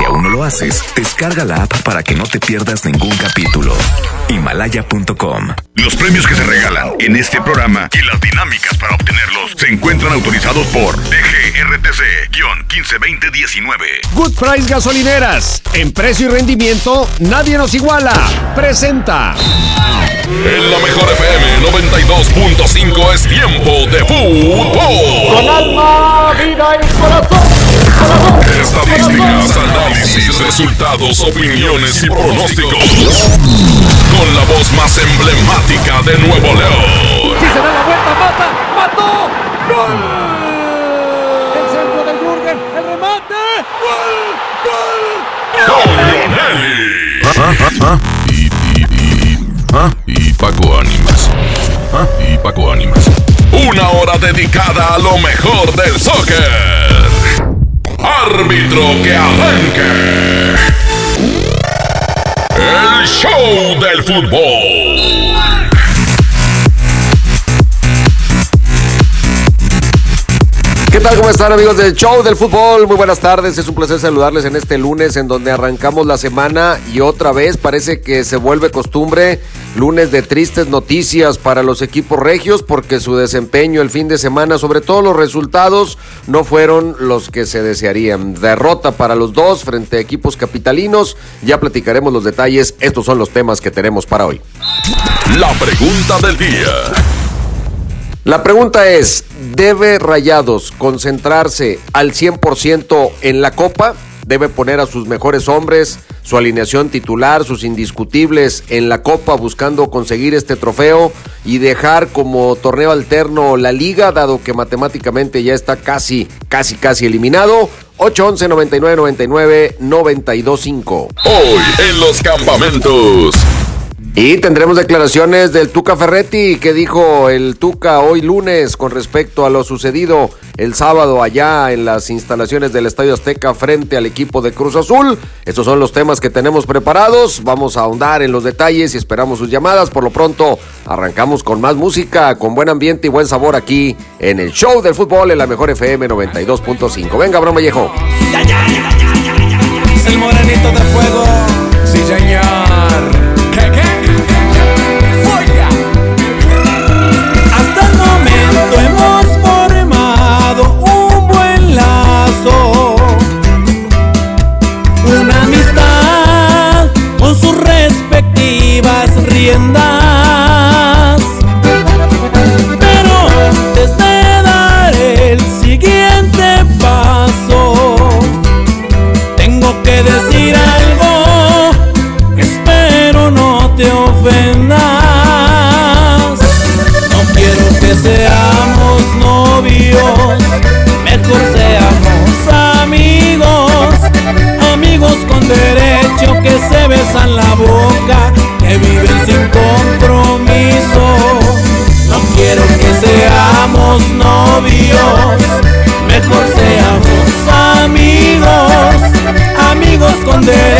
Si aún no lo haces, descarga la app para que no te pierdas ningún capítulo. Himalaya.com. Los premios que se regalan en este programa y las dinámicas para obtenerlos se encuentran autorizados por DGRTC-152019. Good Price Gasolineras. En precio y rendimiento, nadie nos iguala. Presenta. En la mejor FM 92.5 es tiempo de fútbol. Con alma, vida y corazón. Estadísticas, análisis, resultados, opiniones y pronósticos. Con la voz más emblemática de Nuevo León. Si se da la vuelta, mata, mató. ¡Gol! El centro del Jürgen, el remate. ¡Gol! ¡Gol! Y, y, y, ¿ah? y Paco Ánimas. ¿Ah? Y Paco Ánimas. Una hora dedicada a lo mejor del soccer. Árbitro que arranque. El show del fútbol. ¿Qué tal? ¿Cómo están amigos del show del fútbol? Muy buenas tardes, es un placer saludarles en este lunes en donde arrancamos la semana y otra vez parece que se vuelve costumbre lunes de tristes noticias para los equipos regios porque su desempeño el fin de semana, sobre todo los resultados, no fueron los que se desearían. Derrota para los dos frente a equipos capitalinos, ya platicaremos los detalles, estos son los temas que tenemos para hoy. La pregunta del día. La pregunta es, ¿debe Rayados concentrarse al 100% en la Copa? ¿Debe poner a sus mejores hombres, su alineación titular, sus indiscutibles en la Copa buscando conseguir este trofeo y dejar como torneo alterno la liga, dado que matemáticamente ya está casi, casi, casi eliminado? 811 99 99 925. Hoy en los campamentos. Y tendremos declaraciones del Tuca Ferretti que dijo el Tuca hoy lunes con respecto a lo sucedido el sábado allá en las instalaciones del Estadio Azteca frente al equipo de Cruz Azul. Estos son los temas que tenemos preparados. Vamos a ahondar en los detalles y esperamos sus llamadas. Por lo pronto arrancamos con más música, con buen ambiente y buen sabor aquí en el show del fútbol en la mejor FM 92.5. Venga, broma viejo. El morenito de fuego, sí señor. Riendas. Pero antes de dar el siguiente paso, tengo que decir algo espero no te ofendas. No quiero que seamos novios, mejor seamos amigos, amigos con derecho que se besan la boca, que viven amigos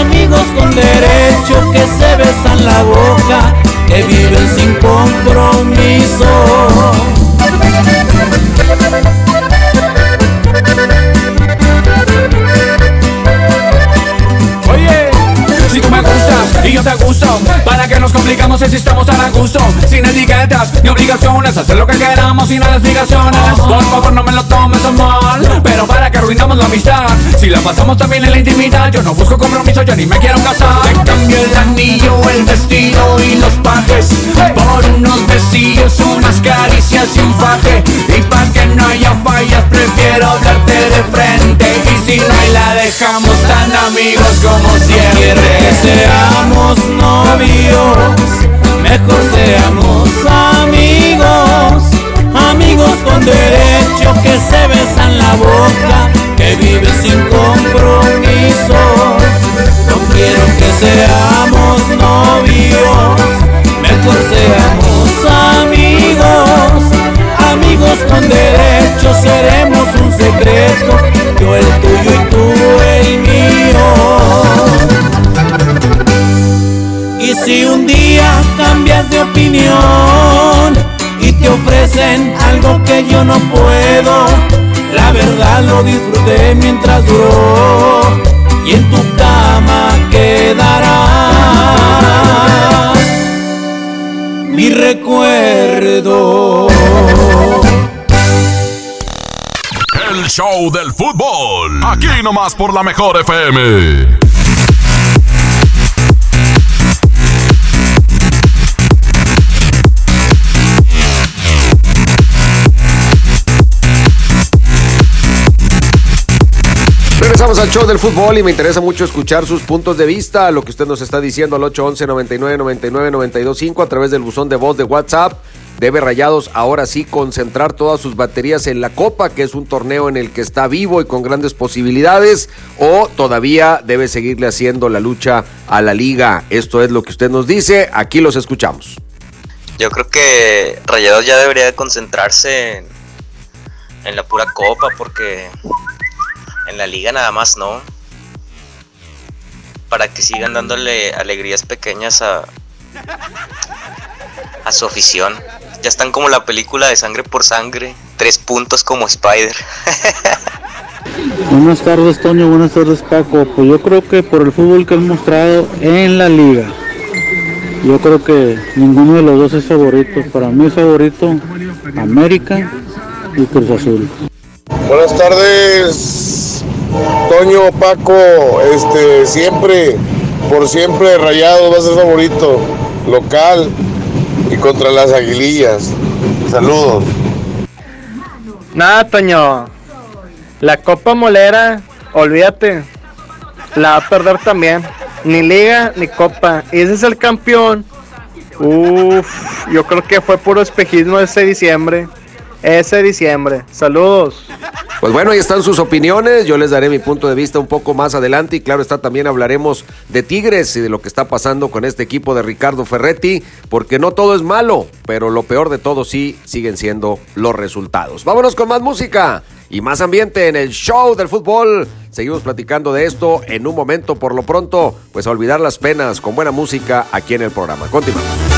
amigos con derecho que se besan la boca, que viven sin compromiso. te gusto. Para que nos complicamos si estamos tan a gusto. Sin etiquetas ni obligaciones Hacer lo que queramos sin las obligaciones Por favor no me lo tomes a mal. Pero para que arruinamos la amistad Si la pasamos también en la intimidad Yo no busco compromiso, yo ni me quiero casar. Te cambio el anillo, el vestido y los pajes. Por unos besillos, unas caricias y un faje. Y para que no haya fallas prefiero hablarte de frente. Y si no y la dejamos tan amigos como siempre. Que nos no yo no puedo, la verdad lo disfruté mientras duró y en tu cama quedará mi recuerdo. El show del fútbol. Aquí nomás por la mejor FM. Regresamos al show del fútbol y me interesa mucho escuchar sus puntos de vista, lo que usted nos está diciendo al 811 99 99 925 a través del buzón de voz de WhatsApp. Debe Rayados ahora sí concentrar todas sus baterías en la Copa, que es un torneo en el que está vivo y con grandes posibilidades, o todavía debe seguirle haciendo la lucha a la liga. Esto es lo que usted nos dice, aquí los escuchamos. Yo creo que Rayados ya debería de concentrarse en, en la pura copa porque en la liga nada más no. Para que sigan dándole alegrías pequeñas a, a su afición. Ya están como la película de sangre por sangre. Tres puntos como Spider. Buenas tardes, Toño. Buenas tardes, Paco. Pues yo creo que por el fútbol que han mostrado en la liga, yo creo que ninguno de los dos es favorito. Para mí es favorito América y Cruz Azul. Buenas tardes, Toño, Paco, este, siempre, por siempre Rayado va a ser favorito, local y contra las aguilillas. Saludos. Nada, Toño. La Copa Molera, olvídate. La va a perder también. Ni liga ni copa. Y ese es el campeón. Uf, yo creo que fue puro espejismo ese diciembre. Ese diciembre. Saludos. Pues bueno, ahí están sus opiniones. Yo les daré mi punto de vista un poco más adelante. Y claro está, también hablaremos de Tigres y de lo que está pasando con este equipo de Ricardo Ferretti. Porque no todo es malo, pero lo peor de todo sí siguen siendo los resultados. Vámonos con más música y más ambiente en el show del fútbol. Seguimos platicando de esto en un momento. Por lo pronto, pues a olvidar las penas con buena música aquí en el programa. Continuamos.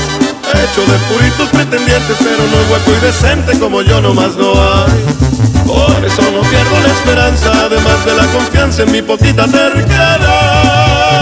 Hecho de puritos pretendientes, pero no guapo y decente como yo nomás no hay. Por eso no pierdo la esperanza, además de la confianza en mi poquita terquedad.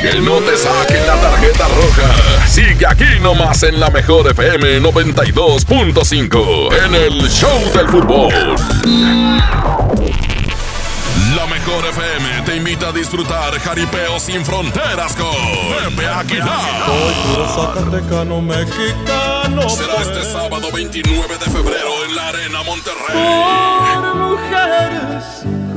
Que no te saquen la tarjeta roja. Sigue aquí nomás en la mejor FM 92.5 en el Show del Fútbol. La mejor FM te invita a disfrutar Jaripeo sin fronteras con Pepe Aguilar. Soy puro zacatecano mexicano. Será este sábado 29 de febrero en la Arena Monterrey. Por mujeres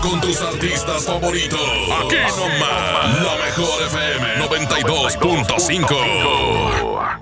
con tus artistas favoritos. Aquí nomás, la mejor FM 92.5.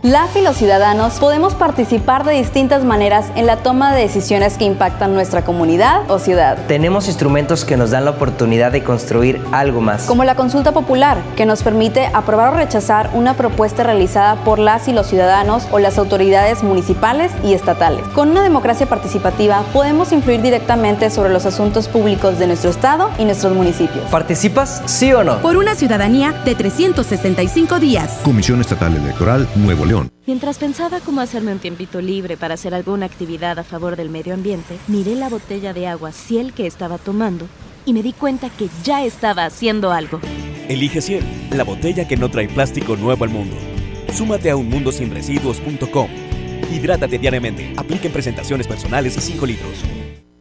Las y los ciudadanos podemos participar de distintas maneras en la toma de decisiones que impactan nuestra comunidad o ciudad. Tenemos instrumentos que nos dan la oportunidad de construir algo más. Como la consulta popular, que nos permite aprobar o rechazar una propuesta realizada por las y los ciudadanos o las autoridades municipales y estatales. Con una democracia participativa podemos influir directamente sobre los asuntos públicos de nuestro estado y nuestros municipios. ¿Participas, sí o no? Por una ciudadanía de 365 días. Comisión Estatal Electoral Nuevo León. Mientras pensaba cómo hacerme un tiempito libre para hacer alguna actividad a favor del medio ambiente, miré la botella de agua Ciel que estaba tomando y me di cuenta que ya estaba haciendo algo. Elige Ciel, la botella que no trae plástico nuevo al mundo. Súmate a unmundosinresiduos.com. Hidrátate diariamente. Apliquen presentaciones personales y 5 litros.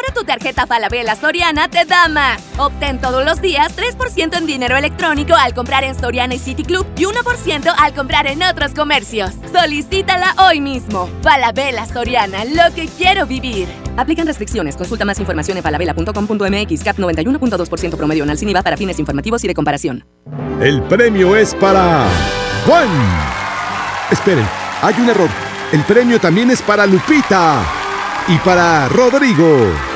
Ahora tu tarjeta Falabella Soriana te da más. Obtén todos los días 3% en dinero electrónico al comprar en Soriana y City Club y 1% al comprar en otros comercios. Solicítala hoy mismo. Falabella Soriana, lo que quiero vivir. Aplican restricciones. Consulta más información en falabella.com.mx. CAP 91.2% promedio anual sin IVA para fines informativos y de comparación. El premio es para Juan. Esperen, hay un error. El premio también es para Lupita y para Rodrigo.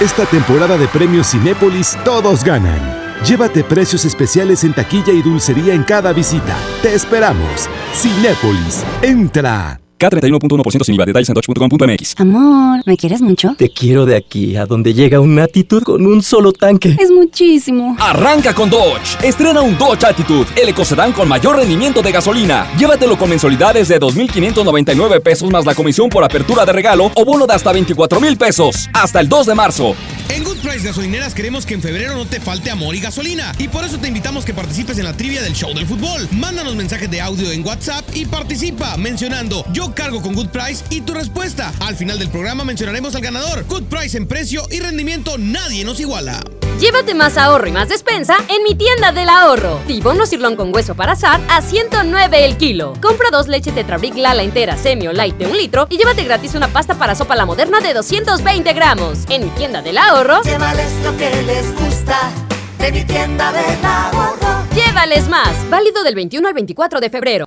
Esta temporada de premios Cinépolis todos ganan. Llévate precios especiales en taquilla y dulcería en cada visita. Te esperamos. Cinépolis, entra. K31.1% sin IVA. Detalles en dodge.com.mx. Amor, ¿me quieres mucho? Te quiero de aquí a donde llega una Attitude con un solo tanque. Es muchísimo. Arranca con Dodge. Estrena un Dodge Attitude, el ecocedán con mayor rendimiento de gasolina. Llévatelo con mensualidades de 2.599 pesos más la comisión por apertura de regalo o bono de hasta 24 mil pesos. Hasta el 2 de marzo. En Good Price Gasolineras queremos que en febrero no te falte amor y gasolina. Y por eso te invitamos que participes en la trivia del show del fútbol. Mándanos mensajes de audio en WhatsApp y participa mencionando yo cargo con Good Price y tu respuesta. Al final del programa mencionaremos al ganador. Good Price en precio y rendimiento nadie nos iguala. Llévate más ahorro y más despensa en mi tienda del ahorro. Tibono cirlón con hueso para asar a 109 el kilo. Compra dos leche Tetrabric Lala entera semi o light de un litro y llévate gratis una pasta para sopa la moderna de 220 gramos. En mi tienda del ahorro. Llévales lo que les gusta de mi tienda del ahorro. Llévales más. Válido del 21 al 24 de febrero.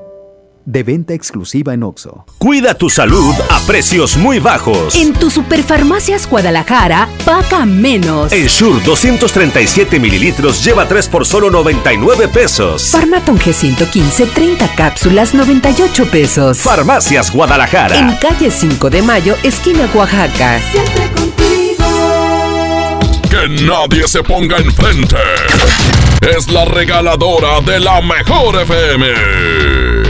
De venta exclusiva en Oxo. Cuida tu salud a precios muy bajos. En tu Superfarmacias Guadalajara, paga menos. Ensure 237 mililitros lleva 3 por solo 99 pesos. Farmaton G115, 30 cápsulas, 98 pesos. Farmacias Guadalajara. En calle 5 de Mayo, esquina Oaxaca. Siempre contigo. Que nadie se ponga enfrente. Es la regaladora de la mejor FM.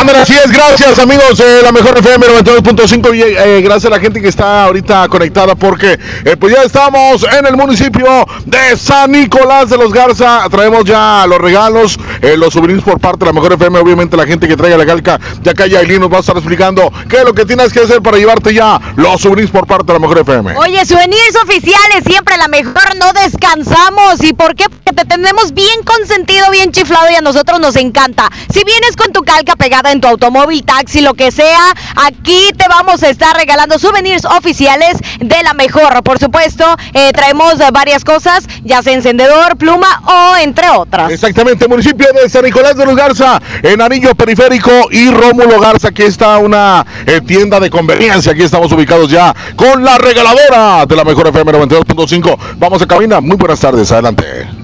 Ándale, así es, gracias amigos de la mejor FM 92.5 y eh, gracias a la gente que está ahorita conectada porque eh, pues ya estamos en el municipio de San Nicolás de los Garza, traemos ya los regalos, eh, los souvenirs por parte de la mejor FM, obviamente la gente que traiga la galca, ya acá Yailin nos va a estar explicando qué es lo que tienes que hacer para llevarte ya los souvenirs por parte de la mejor FM. Oye, souvenirs oficiales, siempre la mejor, no descansamos. ¿Y por qué? Porque te tenemos bien consentido, bien chiflado y a nosotros nos encanta. Si vienes con tu calca pegada en tu automóvil, taxi, lo que sea, aquí te vamos a estar regalando souvenirs oficiales de la mejor. Por supuesto, eh, traemos varias cosas, ya sea encendedor, pluma o entre otras. Exactamente, municipio de San Nicolás de los Garza, en Anillo Periférico y Rómulo Garza, aquí está una eh, tienda de conveniencia, aquí estamos ubicados ya con la regaladora de la mejor FM 92.5. Vamos a cabina, muy buenas tardes, adelante.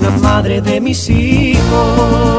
La madre de mis hijos.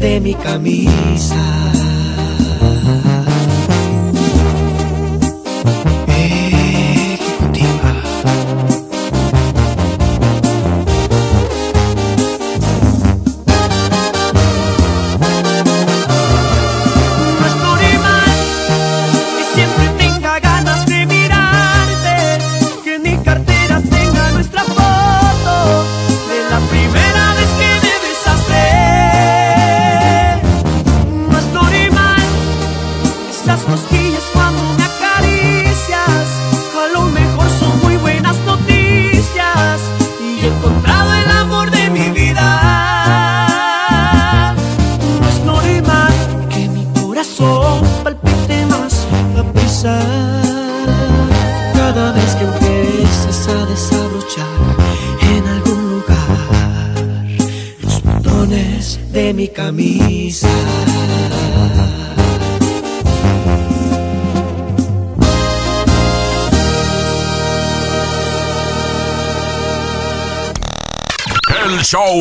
De mi camisa.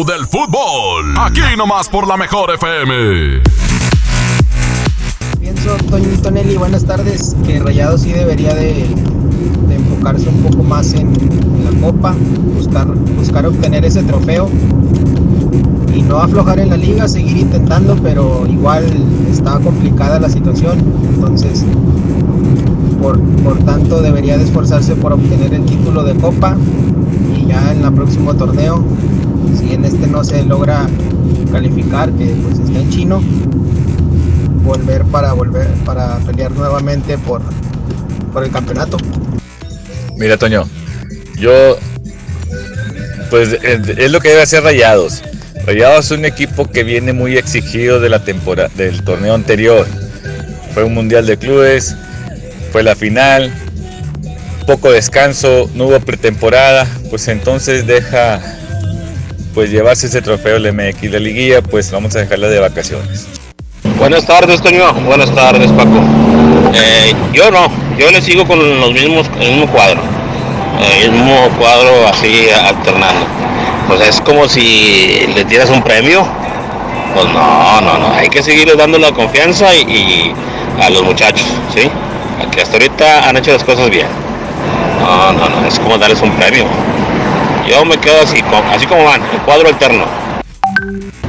Del fútbol. Aquí nomás por la mejor FM. Pienso Tonelli, buenas tardes. Que Rayado sí debería de, enfocarse un poco más en, en la copa, buscar, buscar obtener ese trofeo y no aflojar en la liga, seguir intentando, pero igual está complicada la situación, entonces por, por tanto debería de esforzarse por obtener el título de copa y ya en el próximo torneo, si en este no se logra calificar, que pues está en chino, volver para volver para pelear nuevamente por, por el campeonato. Mira, Toño, yo. Pues es lo que debe hacer Rayados. Rayados es un equipo que viene muy exigido de la temporada, del torneo anterior. Fue un mundial de clubes, fue la final, poco descanso, no hubo pretemporada, pues entonces deja pues llevarse ese trofeo del MX. La liguilla, pues vamos a dejarla de vacaciones. Buenas tardes, Toño. Buenas tardes, Paco. Eh, yo no, yo le sigo con los mismos, el mismo cuadro. El mismo cuadro así alternando. Pues es como si le tiras un premio. Pues no, no, no. Hay que seguirles dando la confianza y, y a los muchachos, ¿sí? Que hasta ahorita han hecho las cosas bien. No, no, no. Es como darles un premio. Yo me quedo así, así como van, el cuadro alterno.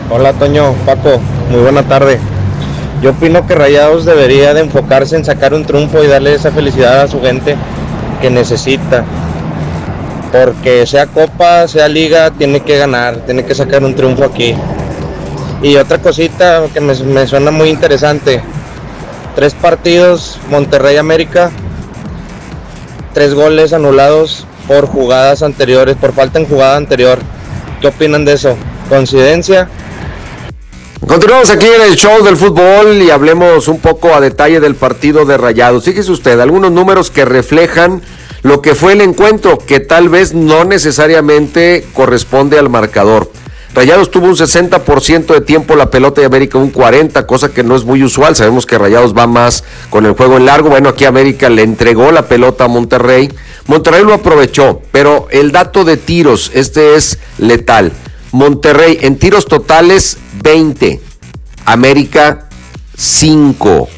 Hola Toño, Paco, muy buena tarde. Yo opino que Rayados debería de enfocarse en sacar un triunfo y darle esa felicidad a su gente que necesita. Porque sea copa, sea liga, tiene que ganar, tiene que sacar un triunfo aquí. Y otra cosita que me, me suena muy interesante. Tres partidos, Monterrey América, tres goles anulados por jugadas anteriores, por falta en jugada anterior. ¿Qué opinan de eso? ¿Coincidencia? Continuamos aquí en el show del fútbol y hablemos un poco a detalle del partido de Rayados. Fíjese usted, algunos números que reflejan lo que fue el encuentro, que tal vez no necesariamente corresponde al marcador. Rayados tuvo un 60% de tiempo la pelota y América un 40%, cosa que no es muy usual. Sabemos que Rayados va más con el juego en largo. Bueno, aquí América le entregó la pelota a Monterrey. Monterrey lo aprovechó, pero el dato de tiros, este es letal. Monterrey en tiros totales 20, América 5.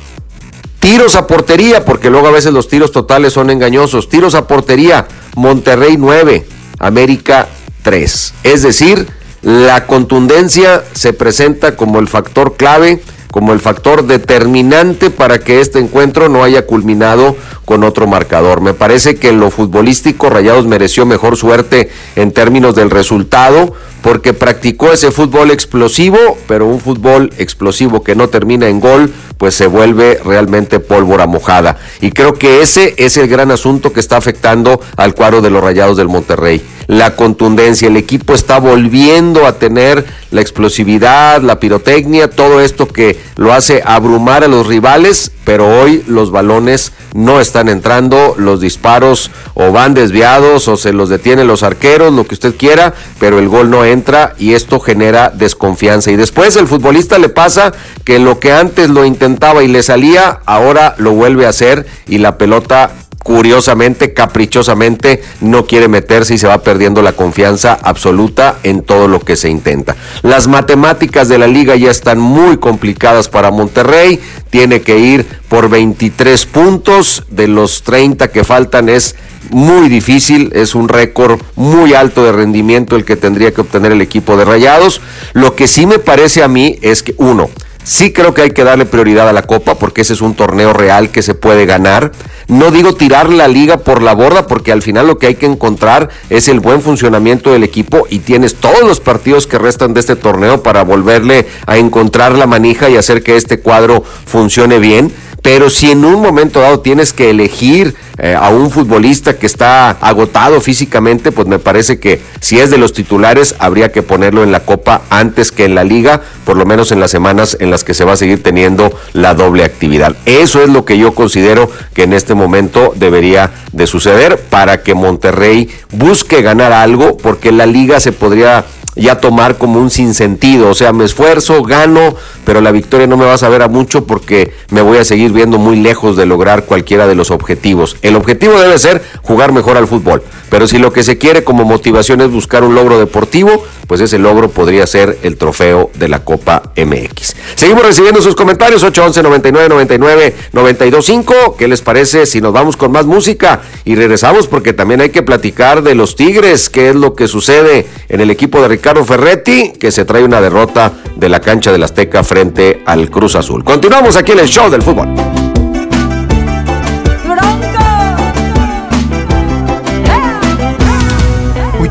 Tiros a portería, porque luego a veces los tiros totales son engañosos. Tiros a portería, Monterrey 9, América 3. Es decir, la contundencia se presenta como el factor clave, como el factor determinante para que este encuentro no haya culminado con otro marcador. Me parece que en lo futbolístico Rayados mereció mejor suerte en términos del resultado porque practicó ese fútbol explosivo, pero un fútbol explosivo que no termina en gol, pues se vuelve realmente pólvora mojada. Y creo que ese es el gran asunto que está afectando al cuadro de los Rayados del Monterrey. La contundencia, el equipo está volviendo a tener la explosividad, la pirotecnia, todo esto que lo hace abrumar a los rivales, pero hoy los balones no están entrando, los disparos o van desviados o se los detienen los arqueros, lo que usted quiera, pero el gol no entra y esto genera desconfianza. Y después el futbolista le pasa que lo que antes lo intentaba y le salía, ahora lo vuelve a hacer y la pelota curiosamente, caprichosamente, no quiere meterse y se va perdiendo la confianza absoluta en todo lo que se intenta. Las matemáticas de la liga ya están muy complicadas para Monterrey, tiene que ir por 23 puntos, de los 30 que faltan es muy difícil, es un récord muy alto de rendimiento el que tendría que obtener el equipo de Rayados. Lo que sí me parece a mí es que, uno, Sí creo que hay que darle prioridad a la Copa porque ese es un torneo real que se puede ganar. No digo tirar la liga por la borda porque al final lo que hay que encontrar es el buen funcionamiento del equipo y tienes todos los partidos que restan de este torneo para volverle a encontrar la manija y hacer que este cuadro funcione bien. Pero si en un momento dado tienes que elegir eh, a un futbolista que está agotado físicamente, pues me parece que si es de los titulares habría que ponerlo en la Copa antes que en la Liga, por lo menos en las semanas en las que se va a seguir teniendo la doble actividad. Eso es lo que yo considero que en este momento debería de suceder para que Monterrey busque ganar algo, porque la Liga se podría ya tomar como un sinsentido. O sea, me esfuerzo, gano, pero la victoria no me va a saber a mucho porque me voy a seguir viendo muy lejos de lograr cualquiera de los objetivos. El objetivo debe ser jugar mejor al fútbol. Pero si lo que se quiere como motivación es buscar un logro deportivo, pues ese logro podría ser el trofeo de la Copa MX. Seguimos recibiendo sus comentarios 811 99 99 925. ¿Qué les parece si nos vamos con más música y regresamos porque también hay que platicar de los Tigres, qué es lo que sucede en el equipo de Ricardo Ferretti, que se trae una derrota de la cancha del Azteca frente al Cruz Azul. Continuamos aquí en el show del fútbol.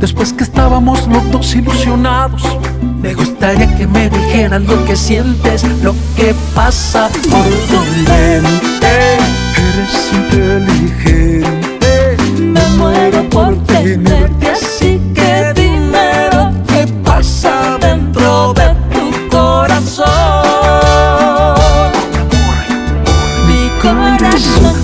Después que estábamos los dos ilusionados. Me gustaría que me dijeras lo que sientes, lo que pasa por tu mente. Eres inteligente. Me muero por tenerte así que dime lo que pasa dentro de tu corazón. Mi corazón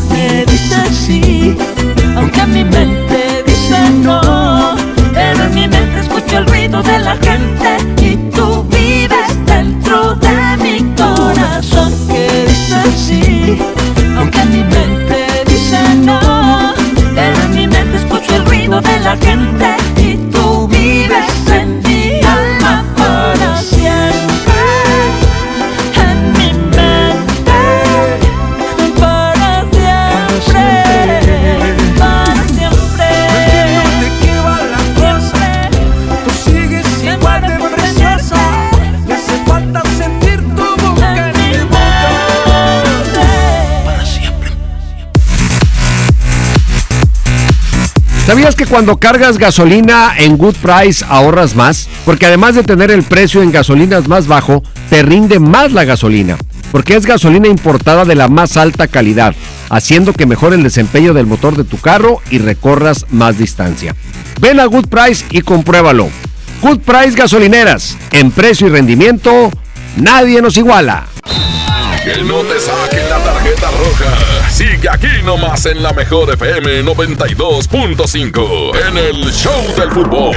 ¿Sabías que cuando cargas gasolina en Good Price ahorras más? Porque además de tener el precio en gasolinas más bajo, te rinde más la gasolina. Porque es gasolina importada de la más alta calidad, haciendo que mejore el desempeño del motor de tu carro y recorras más distancia. Ven a Good Price y compruébalo. Good Price Gasolineras, en precio y rendimiento, nadie nos iguala. Que no te saquen la tarjeta roja. Sigue aquí nomás en la mejor FM 92.5 en el Show del Fútbol.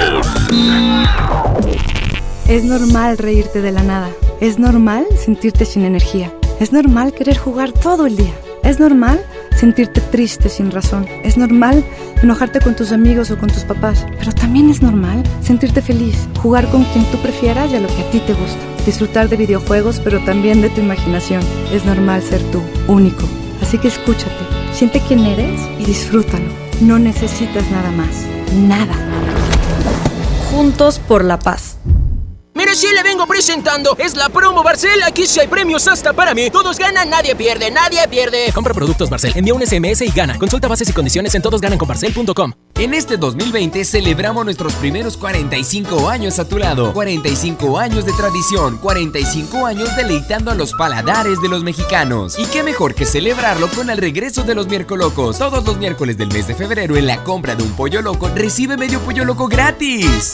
Es normal reírte de la nada. Es normal sentirte sin energía. Es normal querer jugar todo el día. Es normal sentirte triste sin razón. Es normal enojarte con tus amigos o con tus papás. Pero también es normal sentirte feliz, jugar con quien tú prefieras y a lo que a ti te gusta. Disfrutar de videojuegos, pero también de tu imaginación. Es normal ser tú, único. Así que escúchate, siente quién eres y disfrútalo. No necesitas nada más. Nada. Juntos por la paz. Mire, sí le vengo presentando. Es la promo Barcel. Aquí sí hay premios hasta para mí. Todos ganan, nadie pierde, nadie pierde. Compra productos Barcel, envía un SMS y gana. Consulta bases y condiciones en todosgananconbarcel.com. En este 2020 celebramos nuestros primeros 45 años a tu lado. 45 años de tradición, 45 años deleitando a los paladares de los mexicanos. Y qué mejor que celebrarlo con el regreso de los miércolocos. Todos los miércoles del mes de febrero en la compra de un pollo loco recibe medio pollo loco gratis.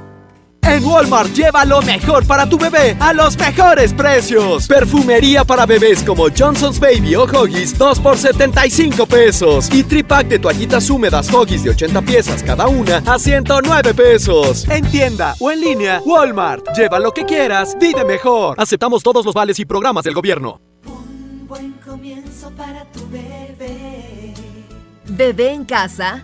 En Walmart lleva lo mejor para tu bebé a los mejores precios. Perfumería para bebés como Johnson's Baby o Huggies 2 por 75 pesos. Y tripack de toallitas húmedas Huggies de 80 piezas cada una a 109 pesos. En tienda o en línea, Walmart. Lleva lo que quieras, vive mejor. Aceptamos todos los vales y programas del gobierno. Buen comienzo para tu bebé. Bebé en casa.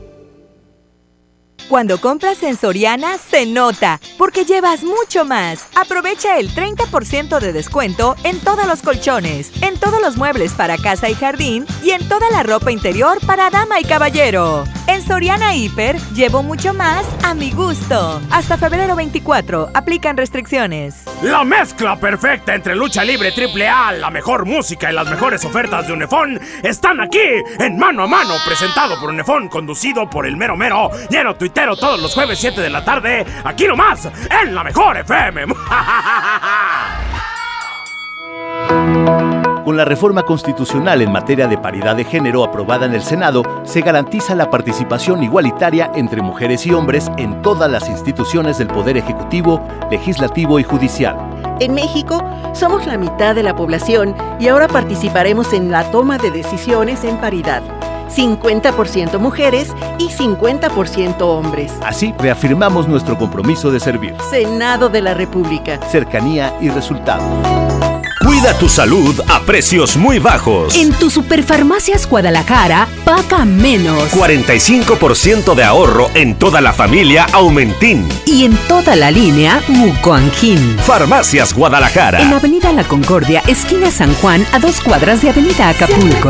Cuando compras en Soriana se nota, porque llevas mucho más. Aprovecha el 30% de descuento en todos los colchones, en todos los muebles para casa y jardín y en toda la ropa interior para dama y caballero. En Soriana Hiper llevo mucho más a mi gusto. Hasta febrero 24, aplican restricciones. La mezcla perfecta entre lucha libre triple A, la mejor música y las mejores ofertas de Unefón están aquí en Mano a Mano, presentado por Unefón, conducido por el mero mero, lleno todos los jueves 7 de la tarde, aquí nomás, en la mejor FM. Con la reforma constitucional en materia de paridad de género aprobada en el Senado, se garantiza la participación igualitaria entre mujeres y hombres en todas las instituciones del Poder Ejecutivo, Legislativo y Judicial. En México somos la mitad de la población y ahora participaremos en la toma de decisiones en paridad. 50% mujeres y 50% hombres. Así reafirmamos nuestro compromiso de servir. Senado de la República. Cercanía y resultados. Cuida tu salud a precios muy bajos. En tu Superfarmacias Guadalajara, paga menos. 45% de ahorro en toda la familia Aumentín. Y en toda la línea Mucoangin. Farmacias Guadalajara. En Avenida La Concordia, esquina San Juan, a dos cuadras de Avenida Acapulco.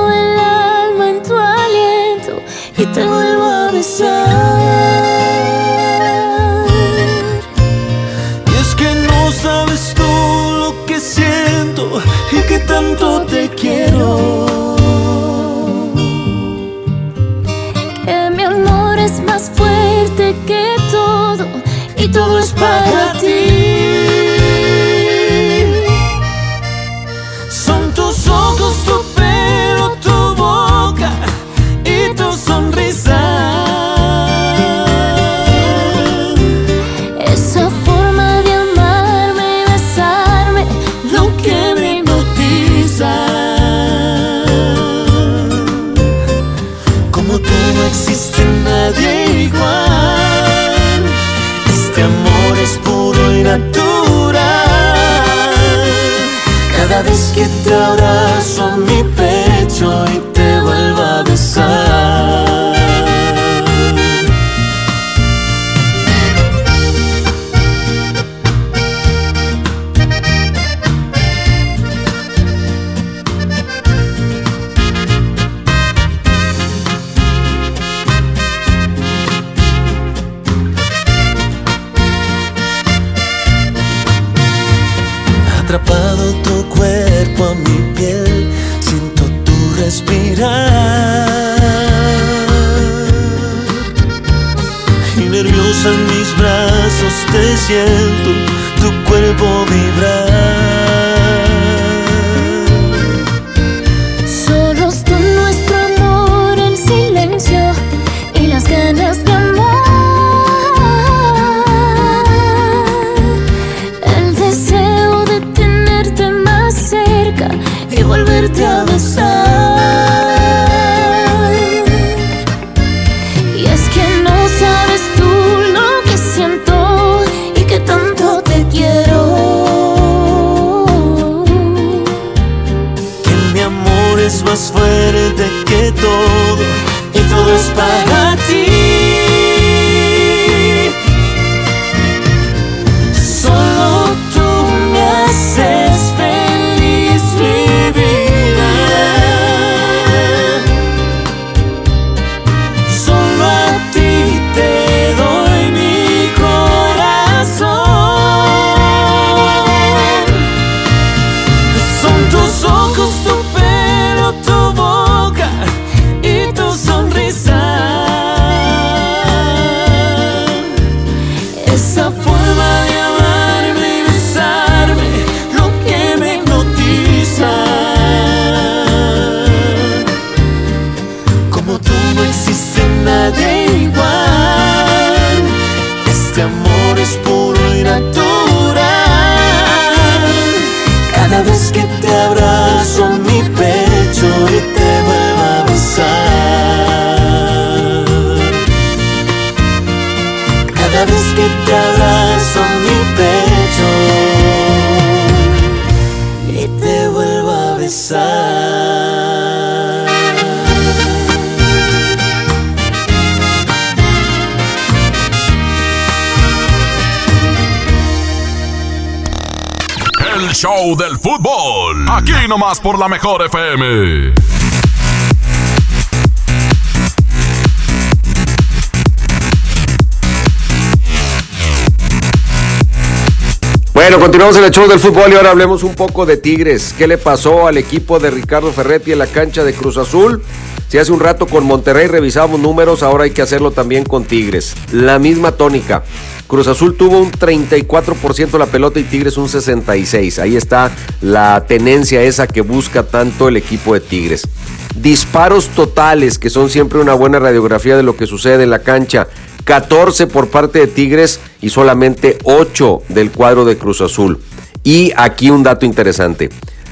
te vuelvo a besar. Y es que no sabes tú lo que siento y que tanto te quiero. Que mi amor es más fuerte que todo y todo es para ti. Y nomás por la mejor FM. Bueno, continuamos en el show del fútbol y ahora hablemos un poco de Tigres. ¿Qué le pasó al equipo de Ricardo Ferretti en la cancha de Cruz Azul? Si hace un rato con Monterrey revisamos números, ahora hay que hacerlo también con Tigres. La misma tónica. Cruz Azul tuvo un 34% la pelota y Tigres un 66%. Ahí está la tenencia esa que busca tanto el equipo de Tigres. Disparos totales, que son siempre una buena radiografía de lo que sucede en la cancha. 14 por parte de Tigres y solamente 8 del cuadro de Cruz Azul. Y aquí un dato interesante.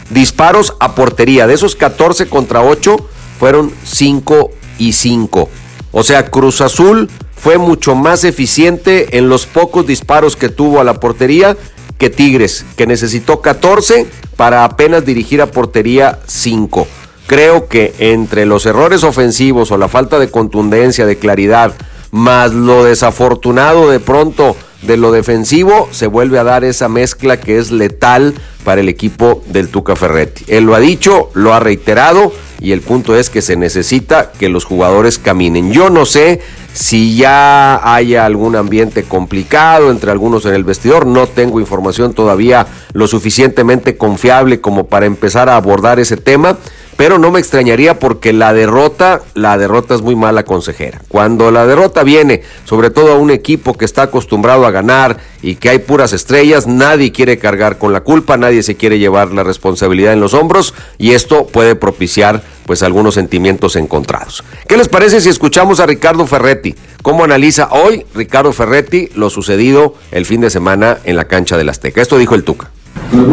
Disparos a portería. De esos 14 contra 8 fueron 5 y 5. O sea, Cruz Azul fue mucho más eficiente en los pocos disparos que tuvo a la portería que Tigres, que necesitó 14 para apenas dirigir a portería 5. Creo que entre los errores ofensivos o la falta de contundencia, de claridad, más lo desafortunado de pronto de lo defensivo, se vuelve a dar esa mezcla que es letal para el equipo del Tuca Ferretti. Él lo ha dicho, lo ha reiterado y el punto es que se necesita que los jugadores caminen. Yo no sé si ya haya algún ambiente complicado entre algunos en el vestidor, no tengo información todavía lo suficientemente confiable como para empezar a abordar ese tema, pero no me extrañaría porque la derrota, la derrota es muy mala consejera. Cuando la derrota viene, sobre todo a un equipo que está acostumbrado a ganar y que hay puras estrellas, nadie quiere cargar con la culpa, nadie se quiere llevar la responsabilidad en los hombros y esto puede propiciar pues algunos sentimientos encontrados. ¿Qué les parece si escuchamos a Ricardo Ferretti? ¿Cómo analiza hoy Ricardo Ferretti lo sucedido el fin de semana en la cancha del Azteca? Esto dijo el Tuca. Tal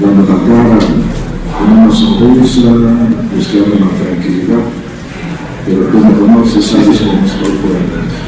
dando la cara, con una sonrisa, buscando la tranquilidad, pero tú me conoces, sabes cómo estoy por dentro.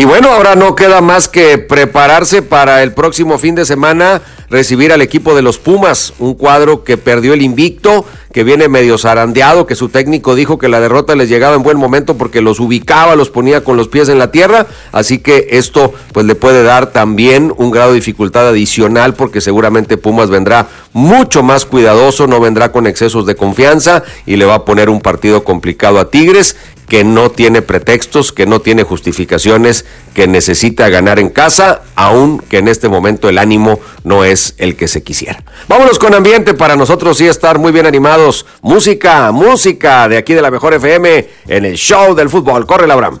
Y bueno, ahora no queda más que prepararse para el próximo fin de semana recibir al equipo de los Pumas, un cuadro que perdió el invicto, que viene medio zarandeado, que su técnico dijo que la derrota les llegaba en buen momento porque los ubicaba, los ponía con los pies en la tierra, así que esto pues le puede dar también un grado de dificultad adicional porque seguramente Pumas vendrá mucho más cuidadoso, no vendrá con excesos de confianza y le va a poner un partido complicado a Tigres que no tiene pretextos, que no tiene justificaciones, que necesita ganar en casa, aun que en este momento el ánimo no es el que se quisiera. Vámonos con ambiente para nosotros sí estar muy bien animados. Música, música de aquí de la Mejor FM en el show del fútbol. Corre, Abraham.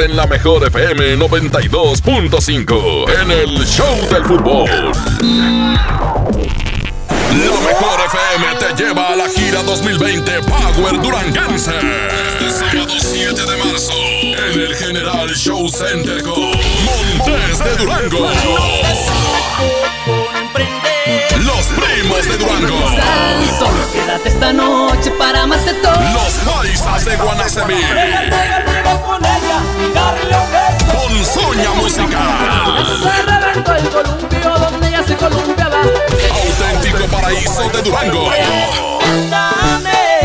en la mejor FM 92.5 en el Show del Fútbol. La mejor FM te lleva a la gira 2020 Power Duranguense. Este sábado 7 de marzo en el General Show Center con Montes de Durango. Los primos de Durango. Solo quédate esta noche para más de todo. Los paisas de Guanacemí. con ella y darle un beso. Con Soña Musical. Se reventó el columpio donde ella se columpiaba. Auténtico paraíso de Durango.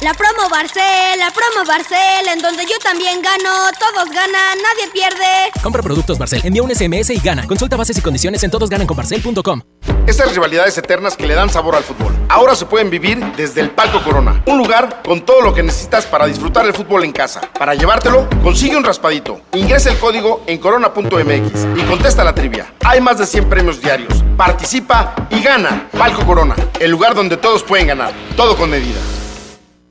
La promo Barcel, la promo Barcel, en donde yo también gano, todos ganan, nadie pierde. Compra productos Barcel, envía un SMS y gana. Consulta bases y condiciones en todosgananconbarcel.com. Estas rivalidades eternas que le dan sabor al fútbol. Ahora se pueden vivir desde el Palco Corona. Un lugar con todo lo que necesitas para disfrutar el fútbol en casa. Para llevártelo, consigue un raspadito. Ingresa el código en corona.mx y contesta la trivia. Hay más de 100 premios diarios. Participa y gana. Palco Corona, el lugar donde todos pueden ganar. Todo con medida.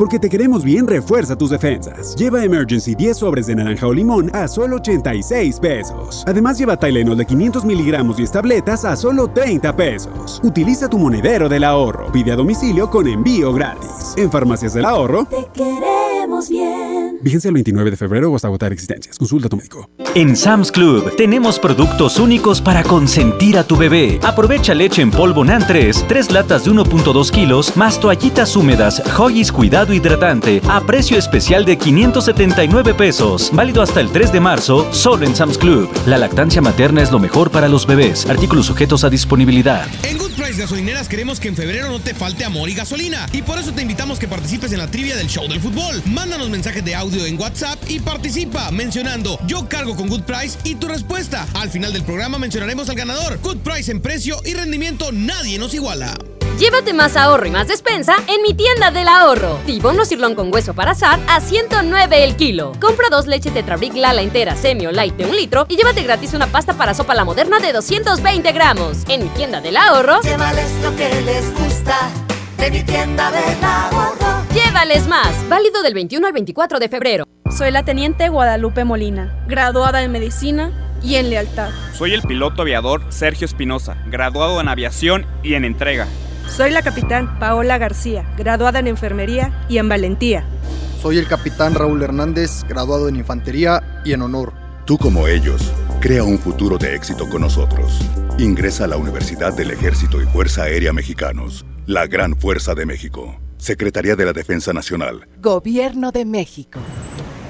Porque te queremos bien, refuerza tus defensas. Lleva Emergency 10 sobres de naranja o limón a solo 86 pesos. Además, lleva Tylenol de 500 miligramos y tabletas a solo 30 pesos. Utiliza tu monedero del ahorro. Pide a domicilio con envío gratis. En Farmacias del Ahorro. Te queremos bien. Vigencia el 29 de febrero o hasta agotar existencias. Consulta a tu médico. En Sam's Club tenemos productos únicos para consentir a tu bebé. Aprovecha leche en polvo NAN 3, 3 latas de 1.2 kilos, más toallitas húmedas, Hoggies Cuidado Hidratante, a precio especial de 579 pesos. Válido hasta el 3 de marzo, solo en Sam's Club. La lactancia materna es lo mejor para los bebés. Artículos sujetos a disponibilidad. En Good Price Gasolineras queremos que en febrero no te falte amor y gasolina. Y por eso te invitamos que participes en la trivia del show del fútbol. Mándanos mensajes de audio en WhatsApp y participa mencionando yo cargo con Good Price y tu respuesta. Al final del programa mencionaremos al ganador. Good Price en precio y rendimiento nadie nos iguala. Llévate más ahorro y más despensa en mi tienda del ahorro. Tibono cirlón con hueso para asar a 109 el kilo. Compra dos leche Tetrabric Lala entera semi o light de un litro y llévate gratis una pasta para sopa la moderna de 220 gramos. En mi tienda del ahorro. Llévales lo que les gusta de mi tienda del ahorro. Llévales más. Válido del 21 al 24 de febrero. Soy la teniente Guadalupe Molina, graduada en medicina y en lealtad. Soy el piloto aviador Sergio Espinosa, graduado en aviación y en entrega. Soy la capitán Paola García, graduada en enfermería y en valentía. Soy el capitán Raúl Hernández, graduado en infantería y en honor. Tú como ellos, crea un futuro de éxito con nosotros. Ingresa a la Universidad del Ejército y Fuerza Aérea Mexicanos, la Gran Fuerza de México. Secretaría de la Defensa Nacional. Gobierno de México.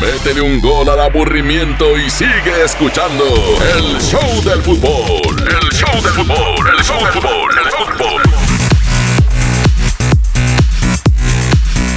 Métele un gol al aburrimiento y sigue escuchando el show del fútbol. El show del fútbol, el show del fútbol, el fútbol.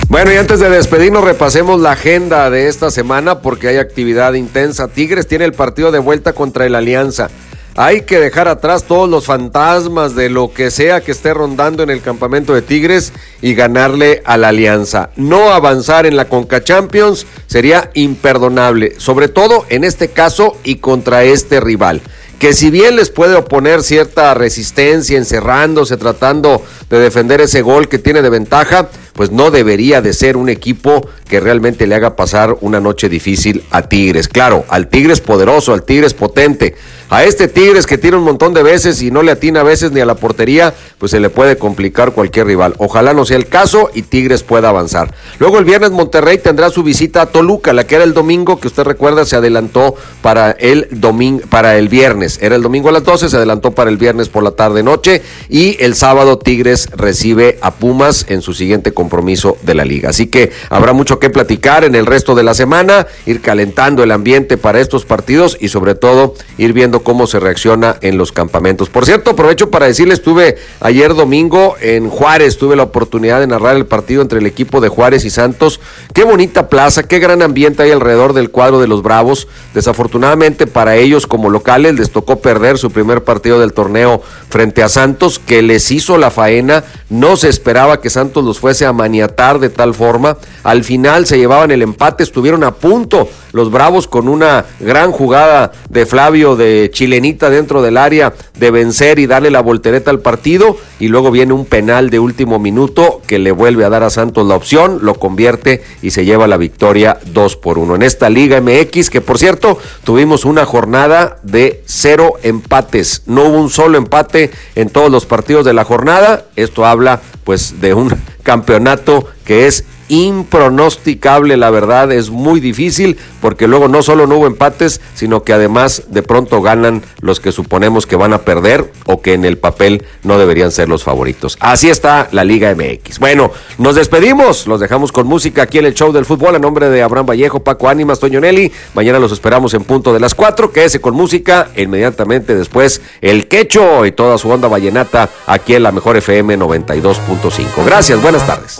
Bueno, y antes de despedirnos, repasemos la agenda de esta semana porque hay actividad intensa. Tigres tiene el partido de vuelta contra el Alianza. Hay que dejar atrás todos los fantasmas de lo que sea que esté rondando en el campamento de Tigres y ganarle a la Alianza. No avanzar en la Conca Champions sería imperdonable, sobre todo en este caso y contra este rival que si bien les puede oponer cierta resistencia, encerrándose, tratando de defender ese gol que tiene de ventaja, pues no debería de ser un equipo que realmente le haga pasar una noche difícil a Tigres. Claro, al Tigres poderoso, al Tigres potente. A este Tigres que tira un montón de veces y no le atina a veces ni a la portería, pues se le puede complicar cualquier rival. Ojalá no sea el caso y Tigres pueda avanzar. Luego el viernes Monterrey tendrá su visita a Toluca, la que era el domingo, que usted recuerda se adelantó para el domingo, para el viernes. Era el domingo a las 12, se adelantó para el viernes por la tarde noche y el sábado Tigres recibe a Pumas en su siguiente compromiso de la liga. Así que habrá mucho que platicar en el resto de la semana, ir calentando el ambiente para estos partidos y sobre todo ir viendo cómo se reacciona en los campamentos. Por cierto, aprovecho para decirles, estuve ayer domingo en Juárez, tuve la oportunidad de narrar el partido entre el equipo de Juárez y Santos. Qué bonita plaza, qué gran ambiente hay alrededor del cuadro de los Bravos. Desafortunadamente para ellos como locales les tocó perder su primer partido del torneo frente a Santos, que les hizo la faena. No se esperaba que Santos los fuese a maniatar de tal forma. Al final se llevaban el empate, estuvieron a punto los Bravos con una gran jugada de Flavio de chilenita dentro del área de vencer y darle la voltereta al partido. Y luego viene un penal de último minuto que le vuelve a dar a Santos la opción, lo convierte y se lleva la victoria 2 por 1. En esta Liga MX, que por cierto, tuvimos una jornada de cero empates. No hubo un solo empate en todos los partidos de la jornada. Esto habla pues de un campeonato que es impronosticable, la verdad, es muy difícil porque luego no solo no hubo empates, sino que además de pronto ganan los que suponemos que van a perder o que en el papel no deberían ser los favoritos. Así está la Liga MX. Bueno, nos despedimos, los dejamos con música aquí en el show del fútbol a nombre de Abraham Vallejo, Paco Ánimas, Toño Nelly. Mañana los esperamos en punto de las 4, quédese con música, inmediatamente después el quecho y toda su onda vallenata aquí en la mejor FM 92.5. Gracias, buenas tardes.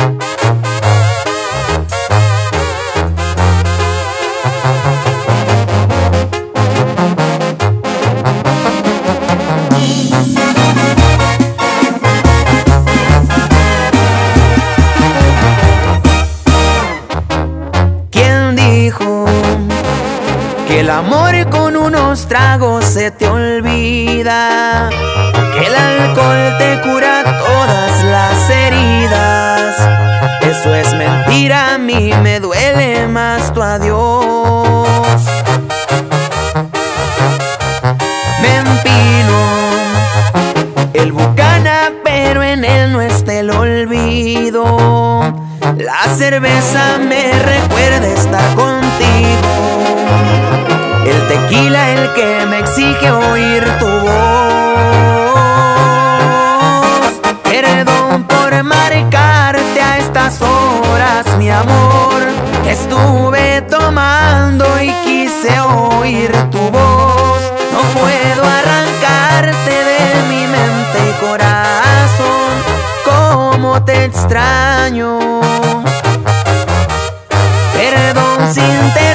Con unos tragos se te olvida? Que el alcohol te cura todas las heridas. Eso es mentira, a mí me duele más tu adiós. Me empino el bucana, pero en él no está el olvido. La cerveza me recuerda estar contigo. El tequila el que me exige oír tu voz. Perdón por marcarte a estas horas, mi amor. Estuve tomando y quise oír tu voz. No puedo arrancarte de mi mente y corazón. Cómo te extraño. Perdón si interrumpo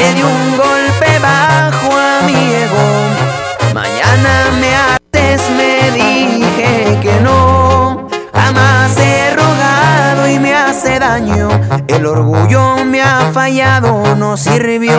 Le di un golpe bajo a mi ego. Mañana me haces, me dije que no. Jamás he rogado y me hace daño. El orgullo me ha fallado, no sirvió.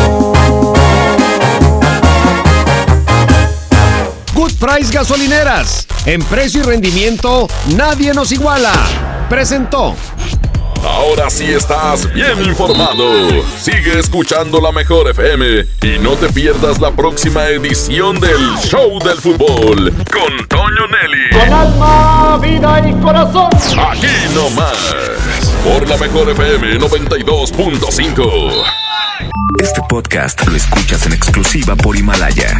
Good Price Gasolineras. En precio y rendimiento, nadie nos iguala. Presentó. Ahora sí estás bien informado. Sigue escuchando la mejor FM y no te pierdas la próxima edición del Show del Fútbol con Toño Nelly. Con alma, vida y corazón. Aquí nomás. Por la mejor FM 92.5. Este podcast lo escuchas en exclusiva por Himalaya.